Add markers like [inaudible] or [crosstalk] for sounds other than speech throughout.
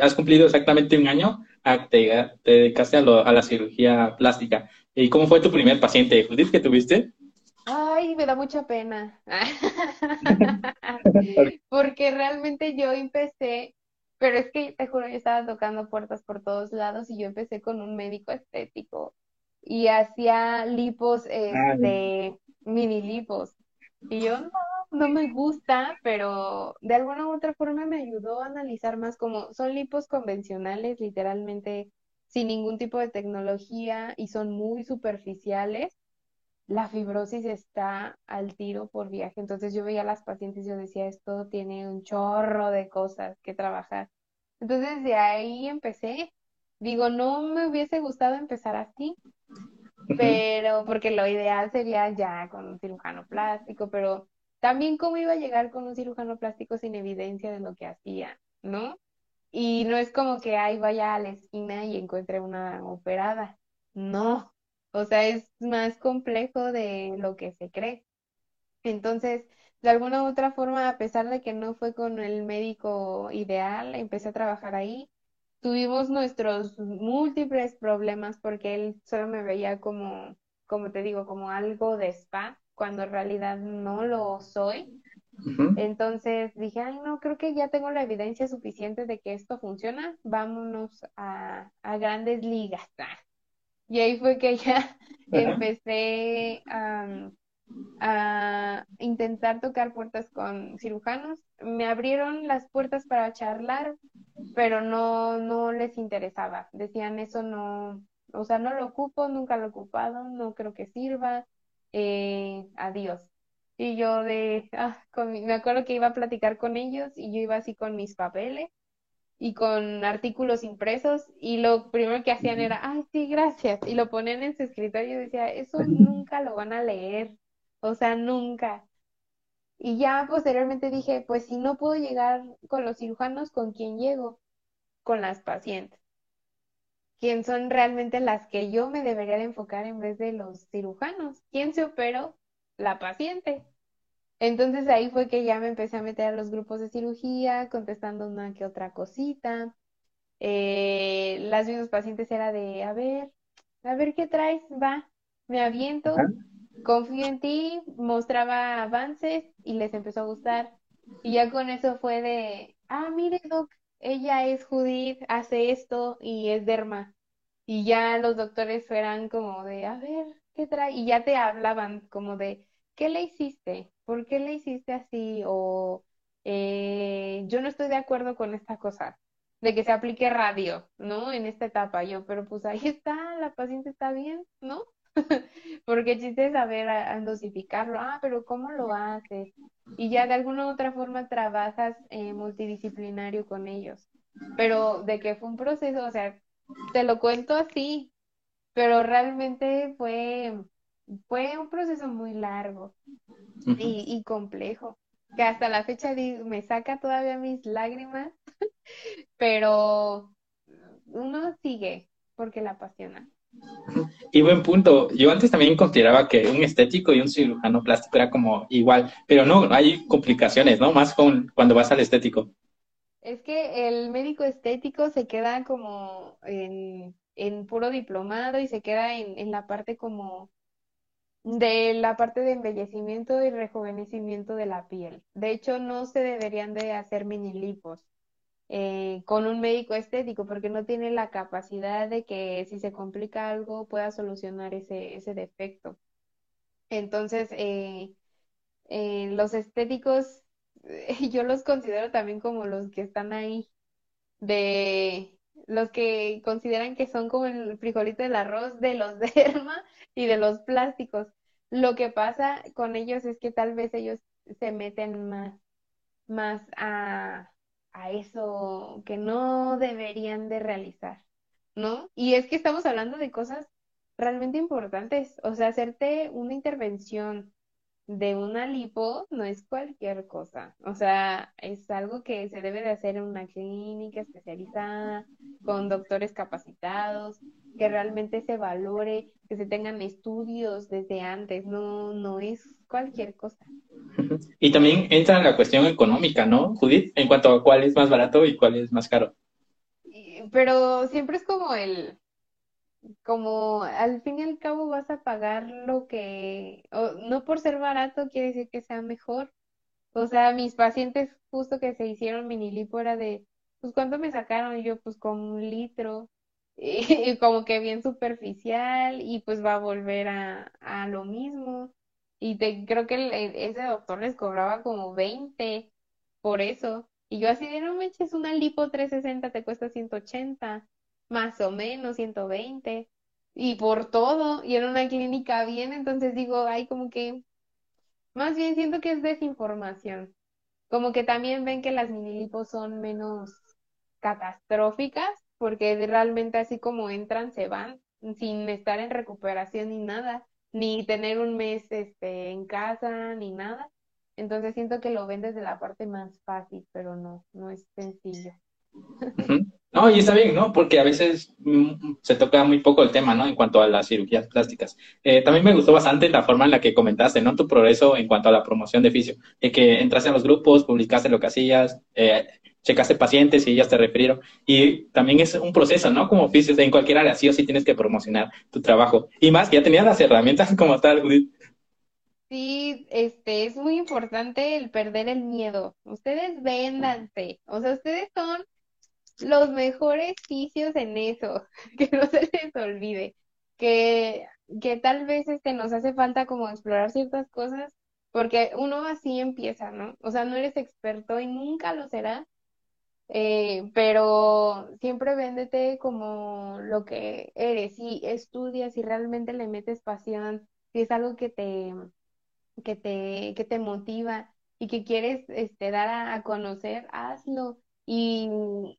has cumplido exactamente un año, a, te, te, dedicaste a, lo, a, la cirugía plástica. ¿Y cómo fue tu primer paciente, Judith, que tuviste? Ay, me da mucha pena. [laughs] Porque realmente yo empecé, pero es que te juro, yo estaba tocando puertas por todos lados y yo empecé con un médico estético y hacía lipos, este, mini lipos. Y yo no, no me gusta, pero de alguna u otra forma me ayudó a analizar más como son lipos convencionales, literalmente sin ningún tipo de tecnología y son muy superficiales. La fibrosis está al tiro por viaje. Entonces yo veía a las pacientes y yo decía, esto tiene un chorro de cosas que trabajar. Entonces de ahí empecé. Digo, no me hubiese gustado empezar así, pero porque lo ideal sería ya con un cirujano plástico, pero también cómo iba a llegar con un cirujano plástico sin evidencia de lo que hacía, ¿no? Y no es como que ahí vaya a la esquina y encuentre una operada, no, o sea, es más complejo de lo que se cree. Entonces, de alguna u otra forma, a pesar de que no fue con el médico ideal, empecé a trabajar ahí tuvimos nuestros múltiples problemas porque él solo me veía como, como te digo, como algo de spa, cuando en realidad no lo soy. Entonces dije, ay, no, creo que ya tengo la evidencia suficiente de que esto funciona, vámonos a, a grandes ligas. [laughs] Y ahí fue que ya empecé a a intentar tocar puertas con cirujanos. Me abrieron las puertas para charlar, pero no, no les interesaba. Decían, eso no, o sea, no lo ocupo, nunca lo he ocupado, no creo que sirva, eh, adiós. Y yo de, [laughs] ah, me acuerdo que iba a platicar con ellos y yo iba así con mis papeles y con artículos impresos y lo primero que hacían era, ay, sí, gracias, y lo ponían en su escritorio y decía, eso nunca lo van a leer, o sea, nunca. Y ya posteriormente dije, pues si no puedo llegar con los cirujanos, ¿con quién llego? Con las pacientes. ¿Quién son realmente las que yo me debería de enfocar en vez de los cirujanos? ¿Quién se operó? La paciente. Entonces ahí fue que ya me empecé a meter a los grupos de cirugía, contestando una que otra cosita. Eh, las mismas pacientes era de, a ver, a ver qué traes, va, me aviento confío en ti, mostraba avances y les empezó a gustar. Y ya con eso fue de, ah, mire, Doc, ella es Judith, hace esto y es derma. Y ya los doctores eran como de, a ver, ¿qué trae? Y ya te hablaban como de, ¿qué le hiciste? ¿Por qué le hiciste así? O eh, yo no estoy de acuerdo con esta cosa, de que se aplique radio, ¿no? En esta etapa yo, pero pues ahí está, la paciente está bien, ¿no? [laughs] Porque el chiste es saber a, dosificarlo. Ah, pero ¿cómo lo haces? Y ya de alguna u otra forma trabajas eh, multidisciplinario con ellos. Pero de que fue un proceso, o sea, te lo cuento así, pero realmente fue, fue un proceso muy largo y, y complejo, que hasta la fecha me saca todavía mis lágrimas, [laughs] pero uno sigue porque la apasiona. Y buen punto. Yo antes también consideraba que un estético y un cirujano plástico era como igual, pero no, hay complicaciones, ¿no? Más con cuando vas al estético. Es que el médico estético se queda como en, en puro diplomado y se queda en, en la parte como de la parte de embellecimiento y rejuvenecimiento de la piel. De hecho, no se deberían de hacer mini lipos eh, con un médico estético porque no tiene la capacidad de que si se complica algo pueda solucionar ese, ese defecto. Entonces, eh, eh, los estéticos [laughs] yo los considero también como los que están ahí, de los que consideran que son como el frijolito del arroz de los [laughs] derma y de los plásticos. Lo que pasa con ellos es que tal vez ellos se meten más, más a, a eso que no deberían de realizar, ¿no? Y es que estamos hablando de cosas realmente importantes, o sea, hacerte una intervención de una lipo no es cualquier cosa, o sea, es algo que se debe de hacer en una clínica especializada, con doctores capacitados, que realmente se valore, que se tengan estudios desde antes, no, no es cualquier cosa. Y también entra la cuestión económica, ¿no, Judith? En cuanto a cuál es más barato y cuál es más caro. pero siempre es como el, como al fin y al cabo vas a pagar lo que, no por ser barato quiere decir que sea mejor. O sea, mis pacientes justo que se hicieron mini lipo era de, pues ¿cuánto me sacaron? Y yo, pues con un litro. [laughs] Y, como que bien superficial y pues va a volver a, a lo mismo. Y te, creo que ese doctor les cobraba como 20 por eso. Y yo así de, no me eches una lipo 360 te cuesta 180, más o menos 120. Y por todo, y en una clínica bien, entonces digo, ay, como que, más bien siento que es desinformación. Como que también ven que las mini lipos son menos catastróficas, porque realmente así como entran, se van, sin estar en recuperación ni nada ni tener un mes este, en casa, ni nada. Entonces siento que lo ven desde la parte más fácil, pero no, no es sencillo. No, y está bien, ¿no? Porque a veces mm, se toca muy poco el tema, ¿no? En cuanto a las cirugías plásticas. Eh, también me gustó bastante la forma en la que comentaste, ¿no? Tu progreso en cuanto a la promoción de fisio, de que entraste en los grupos, publicaste lo que hacías, eh, checaste pacientes y ellas te refirieron. Y también es un proceso, ¿no? Como oficios, en cualquier área, sí o sí tienes que promocionar tu trabajo. Y más, ya tenías las herramientas [laughs] como tal, Judith. Sí, este, es muy importante el perder el miedo. Ustedes véndanse. O sea, ustedes son los mejores fisios en eso. [laughs] Que no se les olvide. Que, que tal vez este, nos hace falta como explorar ciertas cosas. Porque uno así empieza, ¿no? O sea, no eres experto y nunca lo serás eh, pero siempre véndete como lo que eres y estudias y realmente le metes pasión, si es algo que te, que te, que te motiva y que quieres este, dar a, a conocer, hazlo. Y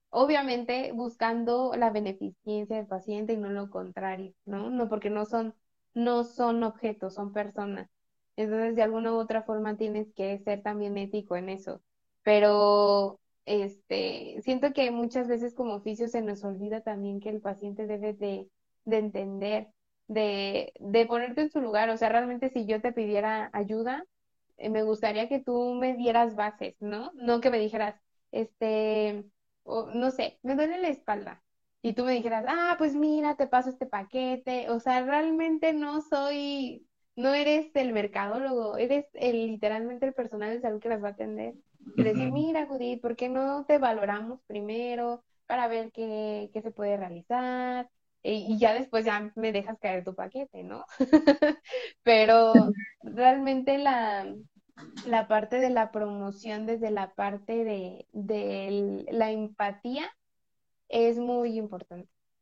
obviamente buscando la beneficencia del paciente y no lo contrario, ¿no? No, porque no son, no son objetos, son personas. Entonces, de alguna u otra forma tienes que ser también ético en eso. Pero este, siento que muchas veces como oficio se nos olvida también que el paciente debe de, de entender, de, de ponerte en su lugar. O sea, realmente si yo te pidiera ayuda, eh, me gustaría que tú me dieras bases, ¿no? No que me dijeras, este, no sé, me duele la espalda. Y tú me dijeras, ah, pues mira, te paso este paquete. O sea, realmente no soy, no eres el mercadólogo, eres el, literalmente el personal de salud que las va a atender. Y decir, mira, Judith, ¿por qué no te valoramos primero para ver qué, qué se puede realizar? Y, ya después ya me dejas caer tu paquete, ¿no? [laughs] Pero realmente la, la parte de la promoción desde la parte de, de la empatía es muy importante.